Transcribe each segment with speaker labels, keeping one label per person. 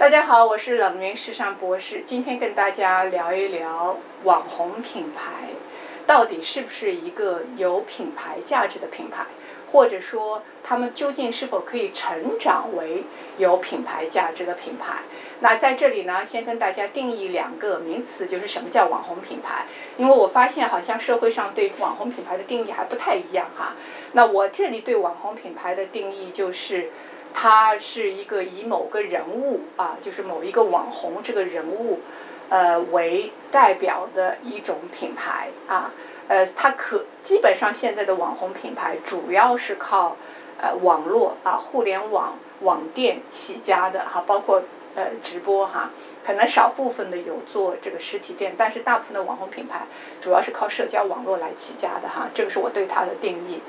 Speaker 1: 大家好，我是冷云时尚博士。今天跟大家聊一聊网红品牌到底是不是一个有品牌价值的品牌，或者说他们究竟是否可以成长为有品牌价值的品牌？那在这里呢，先跟大家定义两个名词，就是什么叫网红品牌。因为我发现好像社会上对网红品牌的定义还不太一样哈。那我这里对网红品牌的定义就是。它是一个以某个人物啊，就是某一个网红这个人物，呃为代表的一种品牌啊，呃，它可基本上现在的网红品牌主要是靠呃网络啊，互联网网店起家的哈，包括呃直播哈。可能少部分的有做这个实体店，但是大部分的网红品牌主要是靠社交网络来起家的哈，这个是我对它的定义。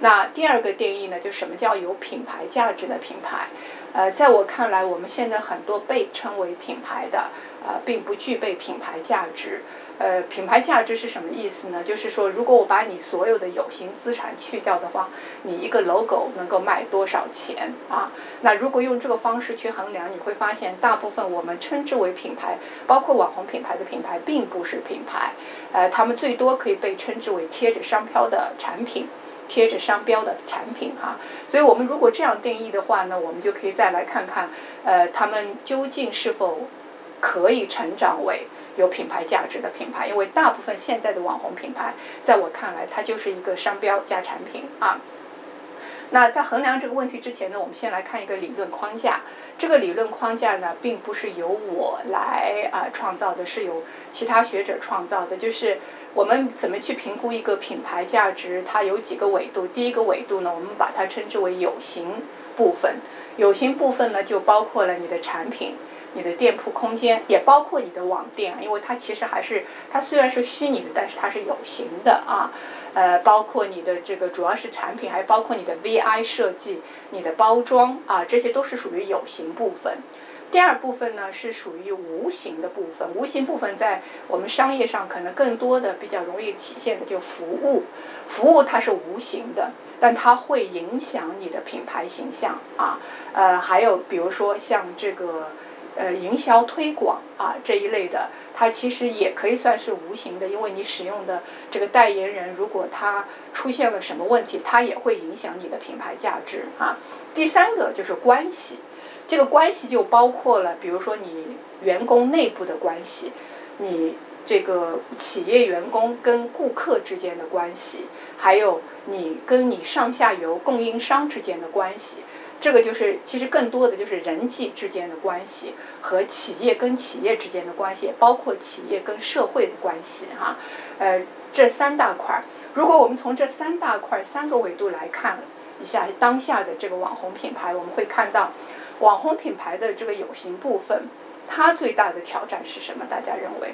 Speaker 1: 那第二个定义呢，就什么叫有品牌价值的品牌？呃，在我看来，我们现在很多被称为品牌的，呃，并不具备品牌价值。呃，品牌价值是什么意思呢？就是说，如果我把你所有的有形资产去掉的话，你一个 logo 能够卖多少钱啊？那如果用这个方式去衡量，你会发现，大部分我们称之为品牌，包括网红品牌的品牌，并不是品牌。呃，他们最多可以被称之为贴着商标的产品。贴着商标的产品哈，所以我们如果这样定义的话呢，我们就可以再来看看，呃，他们究竟是否可以成长为有品牌价值的品牌？因为大部分现在的网红品牌，在我看来，它就是一个商标加产品啊。那在衡量这个问题之前呢，我们先来看一个理论框架。这个理论框架呢，并不是由我来啊创造的，是由其他学者创造的。就是我们怎么去评估一个品牌价值，它有几个维度。第一个维度呢，我们把它称之为有形部分。有形部分呢，就包括了你的产品。你的店铺空间也包括你的网店，因为它其实还是它虽然是虚拟的，但是它是有形的啊。呃，包括你的这个主要是产品，还包括你的 VI 设计、你的包装啊，这些都是属于有形部分。第二部分呢是属于无形的部分，无形部分在我们商业上可能更多的比较容易体现的就服务，服务它是无形的，但它会影响你的品牌形象啊。呃，还有比如说像这个。呃，营销推广啊这一类的，它其实也可以算是无形的，因为你使用的这个代言人，如果他出现了什么问题，它也会影响你的品牌价值啊。第三个就是关系，这个关系就包括了，比如说你员工内部的关系，你这个企业员工跟顾客之间的关系，还有你跟你上下游供应商之间的关系。这个就是其实更多的就是人际之间的关系和企业跟企业之间的关系，包括企业跟社会的关系哈，呃，这三大块儿。如果我们从这三大块三个维度来看一下当下的这个网红品牌，我们会看到网红品牌的这个有形部分，它最大的挑战是什么？大家认为？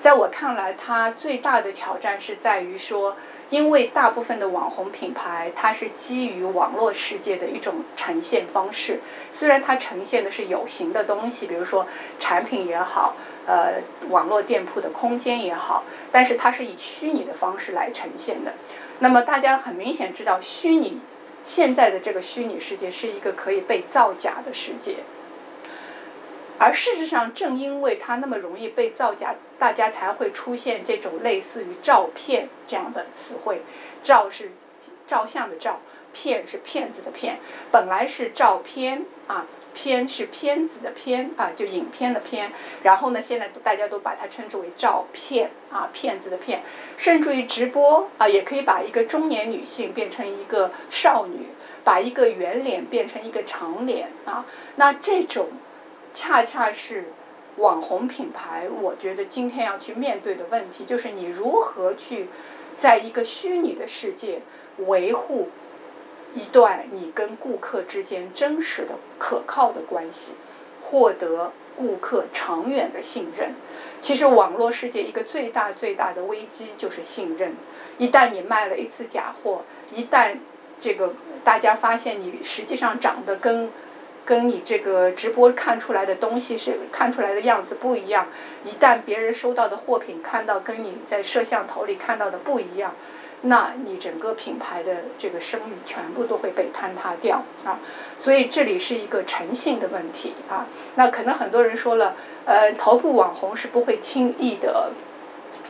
Speaker 1: 在我看来，它最大的挑战是在于说，因为大部分的网红品牌，它是基于网络世界的一种呈现方式。虽然它呈现的是有形的东西，比如说产品也好，呃，网络店铺的空间也好，但是它是以虚拟的方式来呈现的。那么大家很明显知道，虚拟现在的这个虚拟世界是一个可以被造假的世界。而事实上，正因为它那么容易被造假，大家才会出现这种类似于“照片”这样的词汇。照是照相的照，片是骗子的骗。本来是照片啊，片是片子的片啊，就影片的片。然后呢，现在大家都把它称之为照片啊，骗子的骗。甚至于直播啊，也可以把一个中年女性变成一个少女，把一个圆脸变成一个长脸啊。那这种。恰恰是网红品牌，我觉得今天要去面对的问题，就是你如何去在一个虚拟的世界维护一段你跟顾客之间真实的、可靠的关系，获得顾客长远的信任。其实网络世界一个最大最大的危机就是信任。一旦你卖了一次假货，一旦这个大家发现你实际上长得跟跟你这个直播看出来的东西是看出来的样子不一样，一旦别人收到的货品看到跟你在摄像头里看到的不一样，那你整个品牌的这个声誉全部都会被坍塌掉啊。所以这里是一个诚信的问题啊。那可能很多人说了，呃，头部网红是不会轻易的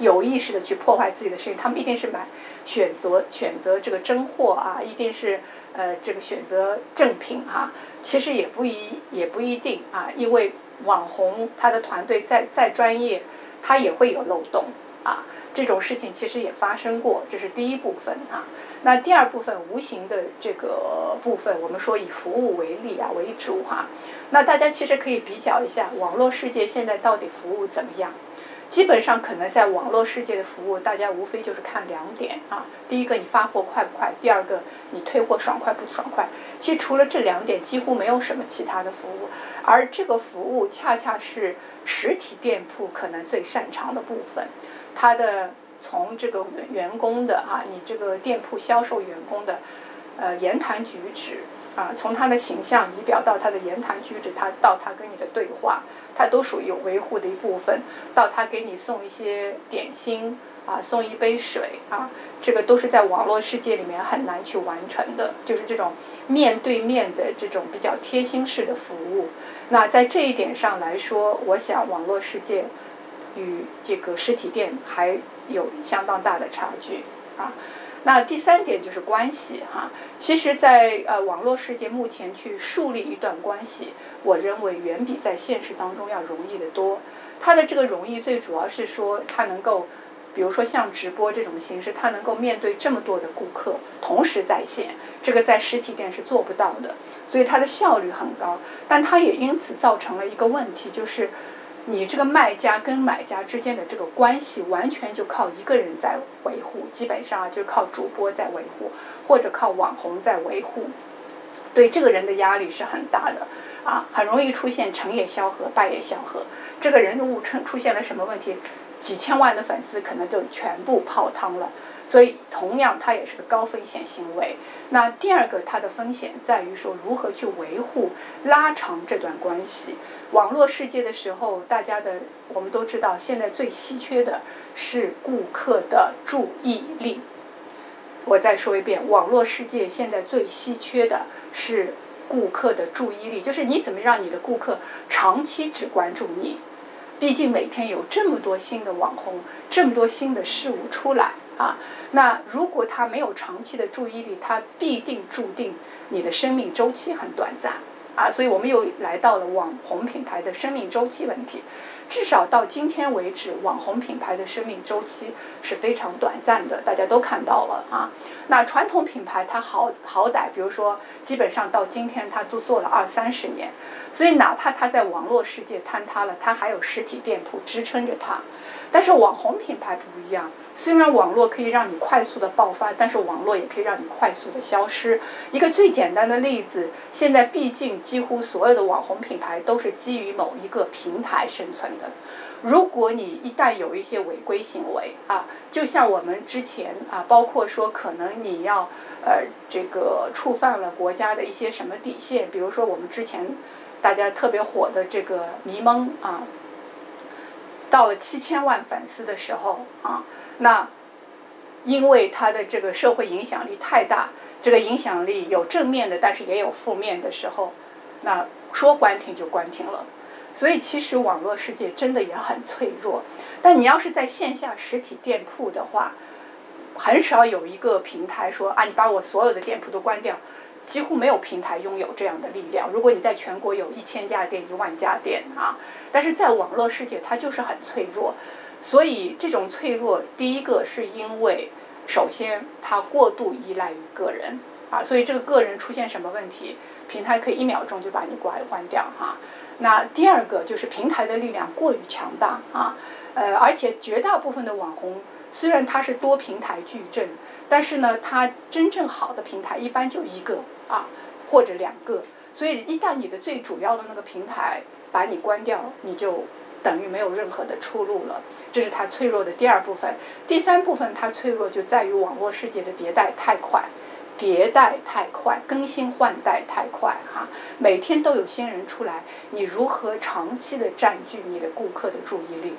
Speaker 1: 有意识的去破坏自己的声誉，他们一定是买选择选择这个真货啊，一定是呃这个选择正品哈。其实也不一也不一定啊，因为网红他的团队再再专业，他也会有漏洞啊。这种事情其实也发生过，这是第一部分啊。那第二部分无形的这个部分，我们说以服务为例啊为主哈。那大家其实可以比较一下，网络世界现在到底服务怎么样？基本上可能在网络世界的服务，大家无非就是看两点啊。第一个，你发货快不快；第二个，你退货爽快不爽快。其实除了这两点，几乎没有什么其他的服务。而这个服务恰恰是实体店铺可能最擅长的部分。它的从这个员工的啊，你这个店铺销售员工的，呃，言谈举止啊，从他的形象仪表到他的言谈举止，他到他跟你的对话，他都属于有维护的一部分。到他给你送一些点心啊，送一杯水啊，这个都是在网络世界里面很难去完成的，就是这种面对面的这种比较贴心式的服务。那在这一点上来说，我想网络世界。与这个实体店还有相当大的差距啊。那第三点就是关系哈。其实，在呃网络世界目前去树立一段关系，我认为远比在现实当中要容易得多。它的这个容易最主要是说，它能够，比如说像直播这种形式，它能够面对这么多的顾客同时在线，这个在实体店是做不到的，所以它的效率很高。但它也因此造成了一个问题，就是。你这个卖家跟买家之间的这个关系，完全就靠一个人在维护，基本上就靠主播在维护，或者靠网红在维护，对这个人的压力是很大的，啊，很容易出现成也萧何，败也萧何。这个人物出出现了什么问题，几千万的粉丝可能就全部泡汤了。所以，同样，它也是个高风险行为。那第二个，它的风险在于说，如何去维护、拉长这段关系。网络世界的时候，大家的我们都知道，现在最稀缺的是顾客的注意力。我再说一遍，网络世界现在最稀缺的是顾客的注意力，就是你怎么让你的顾客长期只关注你。毕竟每天有这么多新的网红，这么多新的事物出来。啊，那如果他没有长期的注意力，他必定注定你的生命周期很短暂啊。所以我们又来到了网红品牌的生命周期问题。至少到今天为止，网红品牌的生命周期是非常短暂的，大家都看到了啊。那传统品牌它好好歹，比如说，基本上到今天它都做了二三十年，所以哪怕它在网络世界坍塌了，它还有实体店铺支撑着它。但是网红品牌不一样，虽然网络可以让你快速的爆发，但是网络也可以让你快速的消失。一个最简单的例子，现在毕竟几乎所有的网红品牌都是基于某一个平台生存的。如果你一旦有一些违规行为啊，就像我们之前啊，包括说可能你要呃这个触犯了国家的一些什么底线，比如说我们之前大家特别火的这个迷蒙啊。到了七千万粉丝的时候啊，那因为他的这个社会影响力太大，这个影响力有正面的，但是也有负面的时候，那说关停就关停了。所以其实网络世界真的也很脆弱。但你要是在线下实体店铺的话，很少有一个平台说啊，你把我所有的店铺都关掉。几乎没有平台拥有这样的力量。如果你在全国有一千家店、一万家店啊，但是在网络世界它就是很脆弱。所以这种脆弱，第一个是因为首先它过度依赖于个人啊，所以这个个人出现什么问题，平台可以一秒钟就把你关关掉哈。那第二个就是平台的力量过于强大啊，呃，而且绝大部分的网红虽然它是多平台矩阵，但是呢，它真正好的平台一般就一个。啊，或者两个，所以一旦你的最主要的那个平台把你关掉，你就等于没有任何的出路了。这是它脆弱的第二部分。第三部分它脆弱就在于网络世界的迭代太快，迭代太快，更新换代太快哈，每天都有新人出来，你如何长期的占据你的顾客的注意力？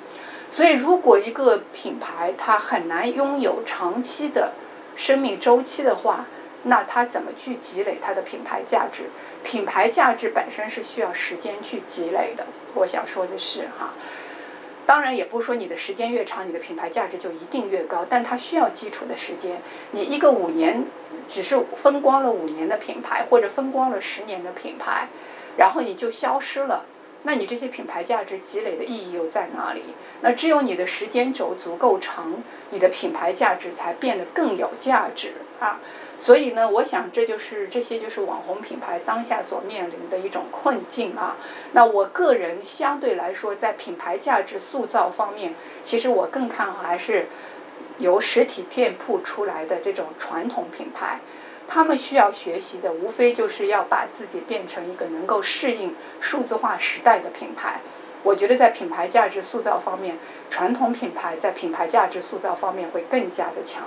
Speaker 1: 所以如果一个品牌它很难拥有长期的生命周期的话，那它怎么去积累它的品牌价值？品牌价值本身是需要时间去积累的。我想说的是哈。当然，也不是说你的时间越长，你的品牌价值就一定越高，但它需要基础的时间。你一个五年，只是风光了五年的品牌，或者风光了十年的品牌，然后你就消失了，那你这些品牌价值积累的意义又在哪里？那只有你的时间轴足够长，你的品牌价值才变得更有价值啊。所以呢，我想这就是这些就是网红品牌当下所面临的一种困境啊。那我个人相对来说，在品牌价值塑造方面，其实我更看好还是由实体店铺出来的这种传统品牌。他们需要学习的，无非就是要把自己变成一个能够适应数字化时代的品牌。我觉得在品牌价值塑造方面，传统品牌在品牌价值塑造方面会更加的强。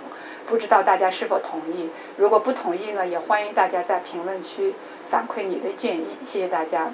Speaker 1: 不知道大家是否同意？如果不同意呢，也欢迎大家在评论区反馈你的建议。谢谢大家。